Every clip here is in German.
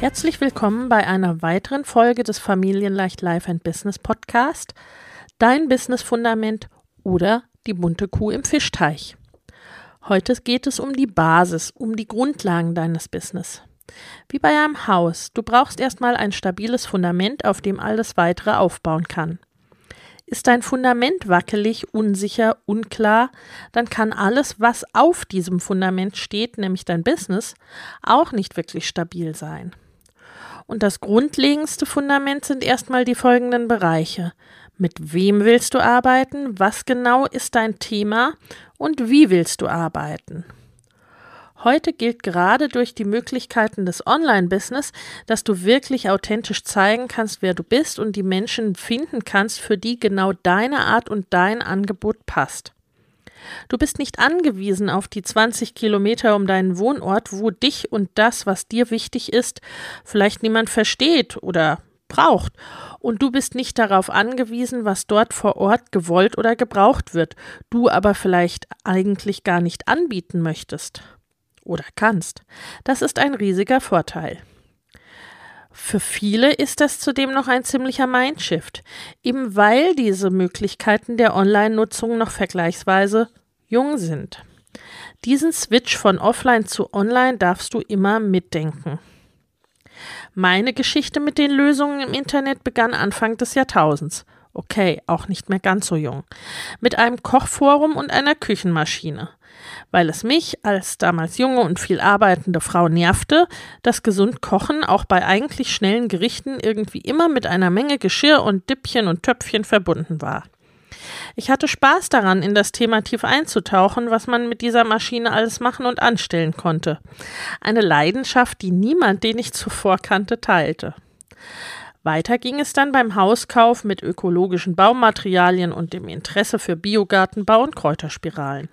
Herzlich willkommen bei einer weiteren Folge des Familienleicht Life and Business Podcast. Dein Business Fundament oder die bunte Kuh im Fischteich. Heute geht es um die Basis, um die Grundlagen deines Business. Wie bei einem Haus, du brauchst erstmal ein stabiles Fundament, auf dem alles weitere aufbauen kann. Ist dein Fundament wackelig, unsicher, unklar, dann kann alles, was auf diesem Fundament steht, nämlich dein Business, auch nicht wirklich stabil sein. Und das grundlegendste Fundament sind erstmal die folgenden Bereiche. Mit wem willst du arbeiten? Was genau ist dein Thema? Und wie willst du arbeiten? Heute gilt gerade durch die Möglichkeiten des Online-Business, dass du wirklich authentisch zeigen kannst, wer du bist und die Menschen finden kannst, für die genau deine Art und dein Angebot passt. Du bist nicht angewiesen auf die 20 Kilometer um deinen Wohnort, wo dich und das, was dir wichtig ist, vielleicht niemand versteht oder braucht. Und du bist nicht darauf angewiesen, was dort vor Ort gewollt oder gebraucht wird, du aber vielleicht eigentlich gar nicht anbieten möchtest oder kannst. Das ist ein riesiger Vorteil. Für viele ist das zudem noch ein ziemlicher Mindshift, eben weil diese Möglichkeiten der Online-Nutzung noch vergleichsweise jung sind. Diesen Switch von offline zu online darfst du immer mitdenken. Meine Geschichte mit den Lösungen im Internet begann Anfang des Jahrtausends. Okay, auch nicht mehr ganz so jung. Mit einem Kochforum und einer Küchenmaschine weil es mich als damals junge und viel arbeitende Frau nervte, dass gesund Kochen auch bei eigentlich schnellen Gerichten irgendwie immer mit einer Menge Geschirr und Dippchen und Töpfchen verbunden war. Ich hatte Spaß daran, in das Thema tief einzutauchen, was man mit dieser Maschine alles machen und anstellen konnte. Eine Leidenschaft, die niemand, den ich zuvor kannte, teilte. Weiter ging es dann beim Hauskauf mit ökologischen Baumaterialien und dem Interesse für Biogartenbau und Kräuterspiralen.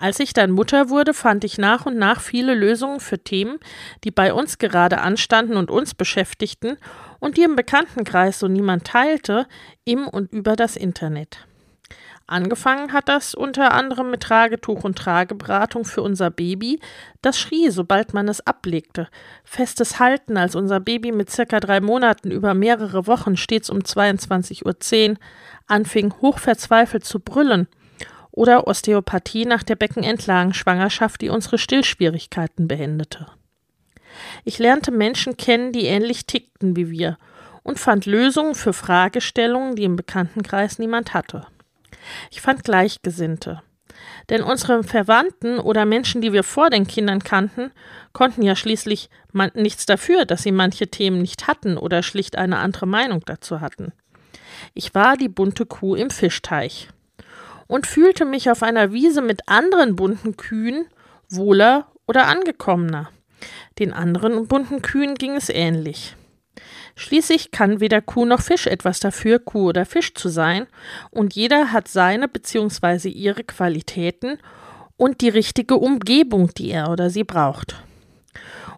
Als ich dann Mutter wurde, fand ich nach und nach viele Lösungen für Themen, die bei uns gerade anstanden und uns beschäftigten und die im Bekanntenkreis so niemand teilte, im und über das Internet. Angefangen hat das unter anderem mit Tragetuch und Trageberatung für unser Baby, das schrie, sobald man es ablegte. Festes Halten, als unser Baby mit circa drei Monaten über mehrere Wochen stets um 22.10 Uhr anfing, hochverzweifelt zu brüllen – oder Osteopathie nach der Beckenendlagenschwangerschaft, die unsere Stillschwierigkeiten beendete. Ich lernte Menschen kennen, die ähnlich tickten wie wir und fand Lösungen für Fragestellungen, die im Bekanntenkreis niemand hatte. Ich fand Gleichgesinnte. Denn unsere Verwandten oder Menschen, die wir vor den Kindern kannten, konnten ja schließlich nichts dafür, dass sie manche Themen nicht hatten oder schlicht eine andere Meinung dazu hatten. Ich war die bunte Kuh im Fischteich und fühlte mich auf einer Wiese mit anderen bunten Kühen wohler oder angekommener. Den anderen bunten Kühen ging es ähnlich. Schließlich kann weder Kuh noch Fisch etwas dafür, Kuh oder Fisch zu sein, und jeder hat seine bzw. ihre Qualitäten und die richtige Umgebung, die er oder sie braucht.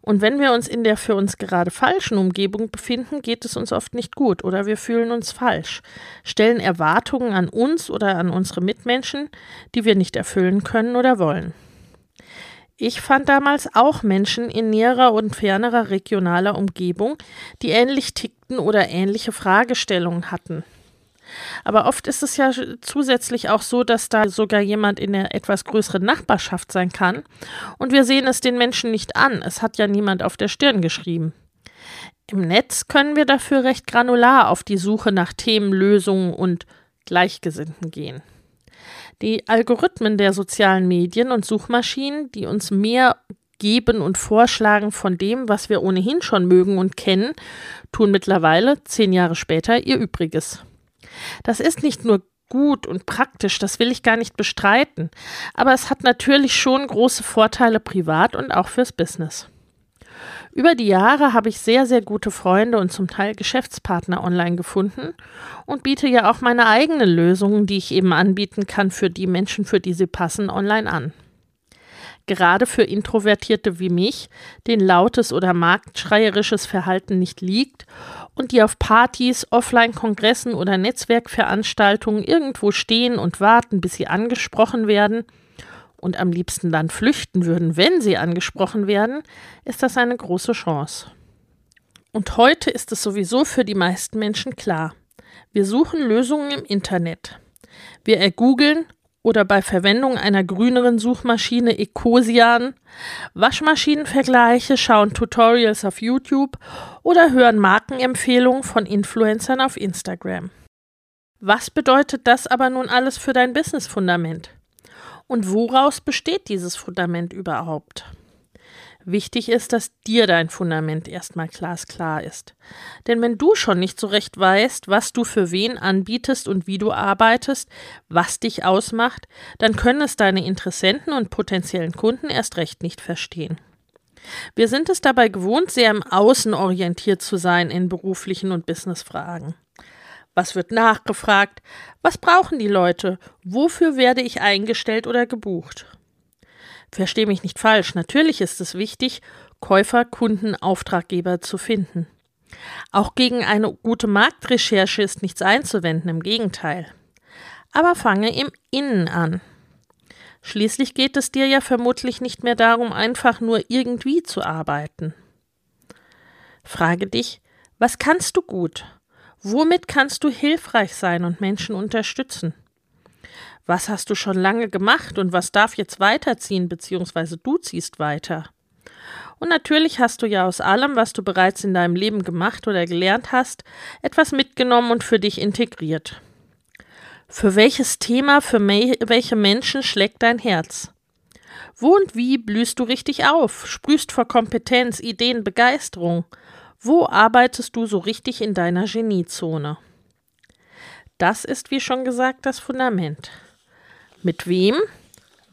Und wenn wir uns in der für uns gerade falschen Umgebung befinden, geht es uns oft nicht gut oder wir fühlen uns falsch, stellen Erwartungen an uns oder an unsere Mitmenschen, die wir nicht erfüllen können oder wollen. Ich fand damals auch Menschen in näherer und fernerer regionaler Umgebung, die ähnlich tickten oder ähnliche Fragestellungen hatten. Aber oft ist es ja zusätzlich auch so, dass da sogar jemand in der etwas größeren Nachbarschaft sein kann. Und wir sehen es den Menschen nicht an. Es hat ja niemand auf der Stirn geschrieben. Im Netz können wir dafür recht granular auf die Suche nach Themen, Lösungen und Gleichgesinnten gehen. Die Algorithmen der sozialen Medien und Suchmaschinen, die uns mehr geben und vorschlagen von dem, was wir ohnehin schon mögen und kennen, tun mittlerweile, zehn Jahre später, ihr Übriges. Das ist nicht nur gut und praktisch, das will ich gar nicht bestreiten, aber es hat natürlich schon große Vorteile privat und auch fürs Business. Über die Jahre habe ich sehr, sehr gute Freunde und zum Teil Geschäftspartner online gefunden und biete ja auch meine eigenen Lösungen, die ich eben anbieten kann für die Menschen, für die sie passen, online an. Gerade für Introvertierte wie mich, denen lautes oder marktschreierisches Verhalten nicht liegt und die auf Partys, Offline-Kongressen oder Netzwerkveranstaltungen irgendwo stehen und warten, bis sie angesprochen werden – und am liebsten dann flüchten würden, wenn sie angesprochen werden, ist das eine große Chance. Und heute ist es sowieso für die meisten Menschen klar. Wir suchen Lösungen im Internet. Wir ergoogeln oder bei Verwendung einer grüneren Suchmaschine Ecosian, Waschmaschinenvergleiche, schauen Tutorials auf YouTube oder hören Markenempfehlungen von Influencern auf Instagram. Was bedeutet das aber nun alles für dein Businessfundament? Und woraus besteht dieses Fundament überhaupt? Wichtig ist, dass dir dein Fundament erstmal glasklar ist. Denn wenn du schon nicht so recht weißt, was du für wen anbietest und wie du arbeitest, was dich ausmacht, dann können es deine Interessenten und potenziellen Kunden erst recht nicht verstehen. Wir sind es dabei gewohnt, sehr im Außen orientiert zu sein in beruflichen und Businessfragen. Was wird nachgefragt? Was brauchen die Leute? Wofür werde ich eingestellt oder gebucht? Versteh mich nicht falsch, natürlich ist es wichtig, Käufer, Kunden, Auftraggeber zu finden. Auch gegen eine gute Marktrecherche ist nichts einzuwenden, im Gegenteil. Aber fange im Innen an. Schließlich geht es dir ja vermutlich nicht mehr darum, einfach nur irgendwie zu arbeiten. Frage dich, was kannst du gut? Womit kannst du hilfreich sein und Menschen unterstützen? Was hast du schon lange gemacht und was darf jetzt weiterziehen, beziehungsweise du ziehst weiter? Und natürlich hast du ja aus allem, was du bereits in deinem Leben gemacht oder gelernt hast, etwas mitgenommen und für dich integriert. Für welches Thema, für welche Menschen schlägt dein Herz? Wo und wie blühst du richtig auf, sprühst vor Kompetenz, Ideen, Begeisterung? Wo arbeitest du so richtig in deiner Geniezone? Das ist, wie schon gesagt, das Fundament. Mit wem,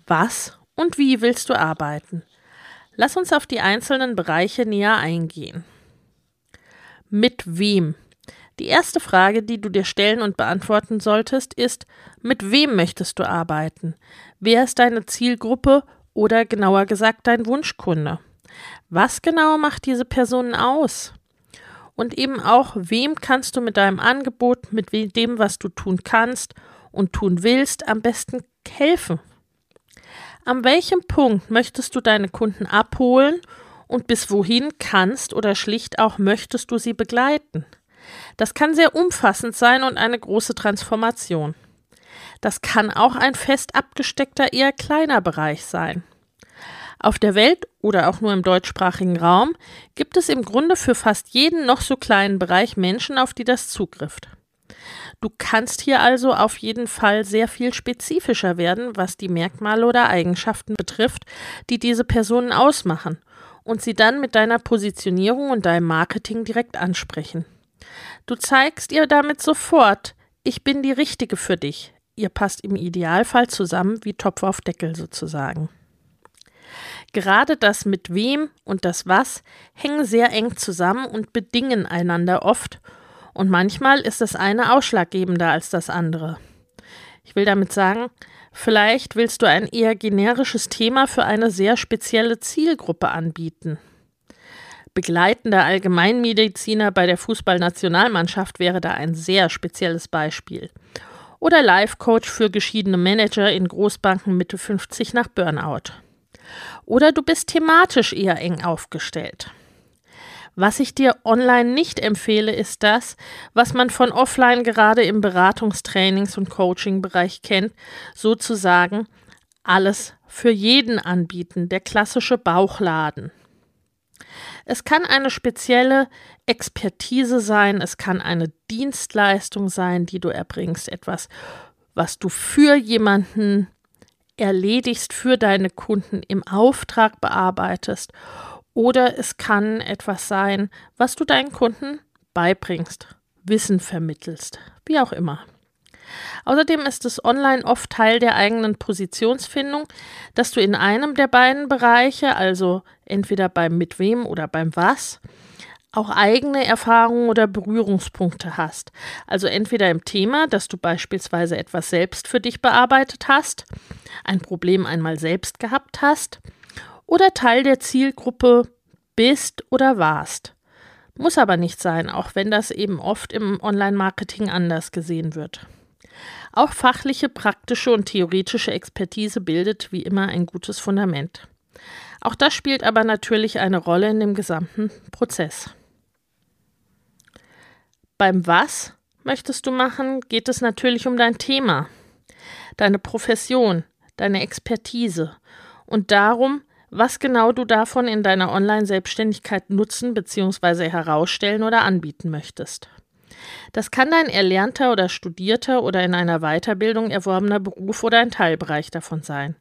was und wie willst du arbeiten? Lass uns auf die einzelnen Bereiche näher eingehen. Mit wem? Die erste Frage, die du dir stellen und beantworten solltest, ist, mit wem möchtest du arbeiten? Wer ist deine Zielgruppe oder genauer gesagt dein Wunschkunde? Was genau macht diese Personen aus? und eben auch, wem kannst du mit deinem Angebot, mit dem, was du tun kannst und tun willst, am besten helfen. An welchem Punkt möchtest du deine Kunden abholen und bis wohin kannst oder schlicht auch möchtest du sie begleiten? Das kann sehr umfassend sein und eine große Transformation. Das kann auch ein fest abgesteckter, eher kleiner Bereich sein. Auf der Welt oder auch nur im deutschsprachigen Raum gibt es im Grunde für fast jeden noch so kleinen Bereich Menschen, auf die das zugrifft. Du kannst hier also auf jeden Fall sehr viel spezifischer werden, was die Merkmale oder Eigenschaften betrifft, die diese Personen ausmachen, und sie dann mit deiner Positionierung und deinem Marketing direkt ansprechen. Du zeigst ihr damit sofort, ich bin die Richtige für dich. Ihr passt im Idealfall zusammen wie Topf auf Deckel sozusagen. Gerade das mit wem und das was hängen sehr eng zusammen und bedingen einander oft, und manchmal ist das eine ausschlaggebender als das andere. Ich will damit sagen, vielleicht willst du ein eher generisches Thema für eine sehr spezielle Zielgruppe anbieten. Begleitender Allgemeinmediziner bei der Fußballnationalmannschaft wäre da ein sehr spezielles Beispiel. Oder Life-Coach für geschiedene Manager in Großbanken Mitte 50 nach Burnout. Oder du bist thematisch eher eng aufgestellt. Was ich dir online nicht empfehle, ist das, was man von offline gerade im Beratungstrainings- und Coaching-Bereich kennt, sozusagen alles für jeden anbieten, der klassische Bauchladen. Es kann eine spezielle Expertise sein, es kann eine Dienstleistung sein, die du erbringst, etwas, was du für jemanden erledigst, für deine Kunden im Auftrag bearbeitest oder es kann etwas sein, was du deinen Kunden beibringst, Wissen vermittelst, wie auch immer. Außerdem ist es online oft Teil der eigenen Positionsfindung, dass du in einem der beiden Bereiche, also entweder beim mit wem oder beim was, auch eigene Erfahrungen oder Berührungspunkte hast. Also entweder im Thema, dass du beispielsweise etwas selbst für dich bearbeitet hast, ein Problem einmal selbst gehabt hast, oder Teil der Zielgruppe bist oder warst. Muss aber nicht sein, auch wenn das eben oft im Online-Marketing anders gesehen wird. Auch fachliche, praktische und theoretische Expertise bildet wie immer ein gutes Fundament. Auch das spielt aber natürlich eine Rolle in dem gesamten Prozess. Beim Was möchtest du machen, geht es natürlich um dein Thema, deine Profession, deine Expertise und darum, was genau du davon in deiner Online-Selbstständigkeit nutzen bzw. herausstellen oder anbieten möchtest. Das kann dein erlernter oder studierter oder in einer Weiterbildung erworbener Beruf oder ein Teilbereich davon sein.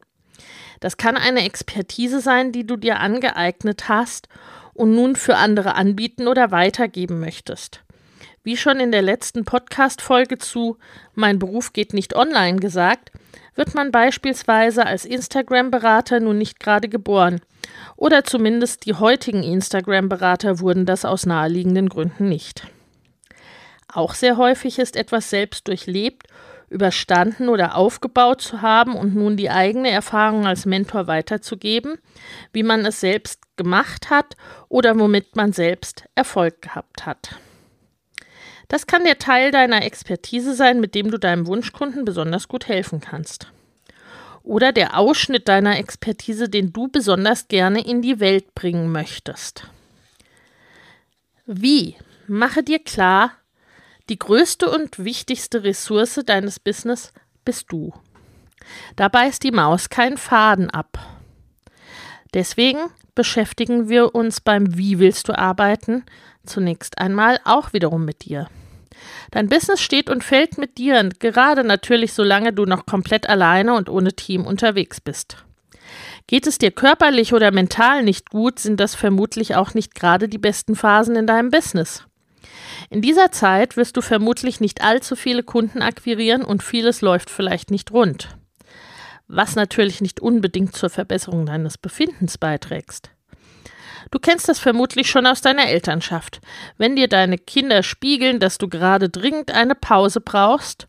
Das kann eine Expertise sein, die du dir angeeignet hast und nun für andere anbieten oder weitergeben möchtest. Wie schon in der letzten Podcast-Folge zu Mein Beruf geht nicht online gesagt, wird man beispielsweise als Instagram-Berater nun nicht gerade geboren. Oder zumindest die heutigen Instagram-Berater wurden das aus naheliegenden Gründen nicht. Auch sehr häufig ist etwas selbst durchlebt, überstanden oder aufgebaut zu haben und nun die eigene Erfahrung als Mentor weiterzugeben, wie man es selbst gemacht hat oder womit man selbst Erfolg gehabt hat. Das kann der Teil deiner Expertise sein, mit dem du deinem Wunschkunden besonders gut helfen kannst. Oder der Ausschnitt deiner Expertise, den du besonders gerne in die Welt bringen möchtest. Wie? Mache dir klar, die größte und wichtigste Ressource deines Business bist du. Da beißt die Maus keinen Faden ab. Deswegen beschäftigen wir uns beim Wie willst du arbeiten zunächst einmal auch wiederum mit dir. Dein Business steht und fällt mit dir, gerade natürlich solange du noch komplett alleine und ohne Team unterwegs bist. Geht es dir körperlich oder mental nicht gut, sind das vermutlich auch nicht gerade die besten Phasen in deinem Business. In dieser Zeit wirst du vermutlich nicht allzu viele Kunden akquirieren und vieles läuft vielleicht nicht rund. Was natürlich nicht unbedingt zur Verbesserung deines Befindens beiträgst. Du kennst das vermutlich schon aus deiner Elternschaft. Wenn dir deine Kinder spiegeln, dass du gerade dringend eine Pause brauchst,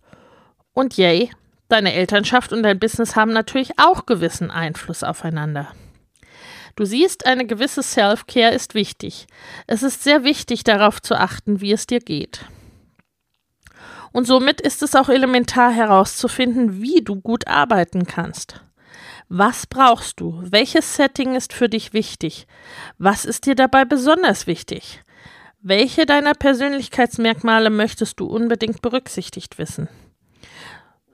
und yay, deine Elternschaft und dein Business haben natürlich auch gewissen Einfluss aufeinander. Du siehst, eine gewisse Self-Care ist wichtig. Es ist sehr wichtig, darauf zu achten, wie es dir geht. Und somit ist es auch elementar herauszufinden, wie du gut arbeiten kannst. Was brauchst du? Welches Setting ist für dich wichtig? Was ist dir dabei besonders wichtig? Welche deiner Persönlichkeitsmerkmale möchtest du unbedingt berücksichtigt wissen?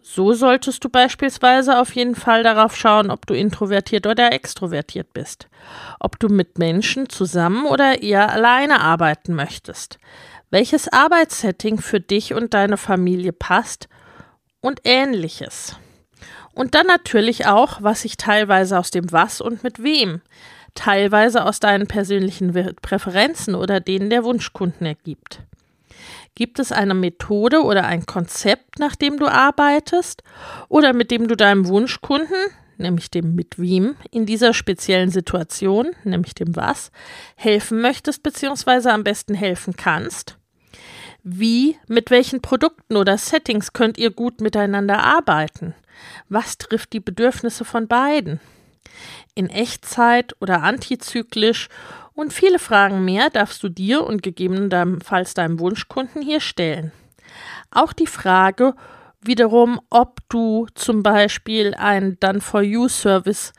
So solltest du beispielsweise auf jeden Fall darauf schauen, ob du introvertiert oder extrovertiert bist, ob du mit Menschen zusammen oder eher alleine arbeiten möchtest, welches Arbeitssetting für dich und deine Familie passt und ähnliches. Und dann natürlich auch, was sich teilweise aus dem Was und mit wem, teilweise aus deinen persönlichen Präferenzen oder denen der Wunschkunden ergibt. Gibt es eine Methode oder ein Konzept, nach dem du arbeitest oder mit dem du deinem Wunschkunden, nämlich dem mit wem, in dieser speziellen Situation, nämlich dem was, helfen möchtest bzw. am besten helfen kannst? Wie, mit welchen Produkten oder Settings könnt ihr gut miteinander arbeiten? Was trifft die Bedürfnisse von beiden? In Echtzeit oder antizyklisch und viele Fragen mehr darfst du dir und gegebenenfalls deinem Wunschkunden hier stellen. Auch die Frage wiederum, ob du zum Beispiel einen Done-for-You-Service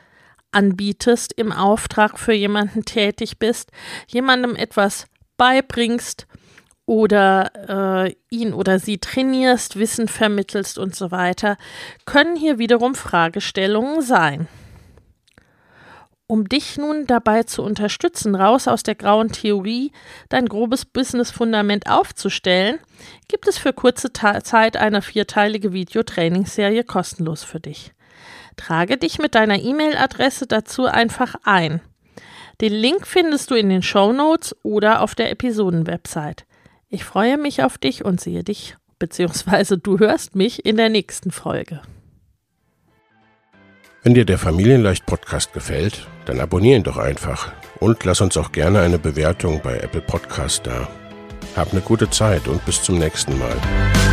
anbietest, im Auftrag für jemanden tätig bist, jemandem etwas beibringst oder äh, ihn oder sie trainierst, Wissen vermittelst und so weiter, können hier wiederum Fragestellungen sein. Um dich nun dabei zu unterstützen, raus aus der grauen Theorie dein grobes Business-Fundament aufzustellen, gibt es für kurze Ta Zeit eine vierteilige Videotrainingsserie kostenlos für dich. Trage dich mit deiner E-Mail-Adresse dazu einfach ein. Den Link findest du in den Show Notes oder auf der Episoden-Website. Ich freue mich auf dich und sehe dich, beziehungsweise du hörst mich in der nächsten Folge. Wenn dir der Familienleicht Podcast gefällt, dann abonnier ihn doch einfach und lass uns auch gerne eine Bewertung bei Apple Podcast da. Hab eine gute Zeit und bis zum nächsten Mal.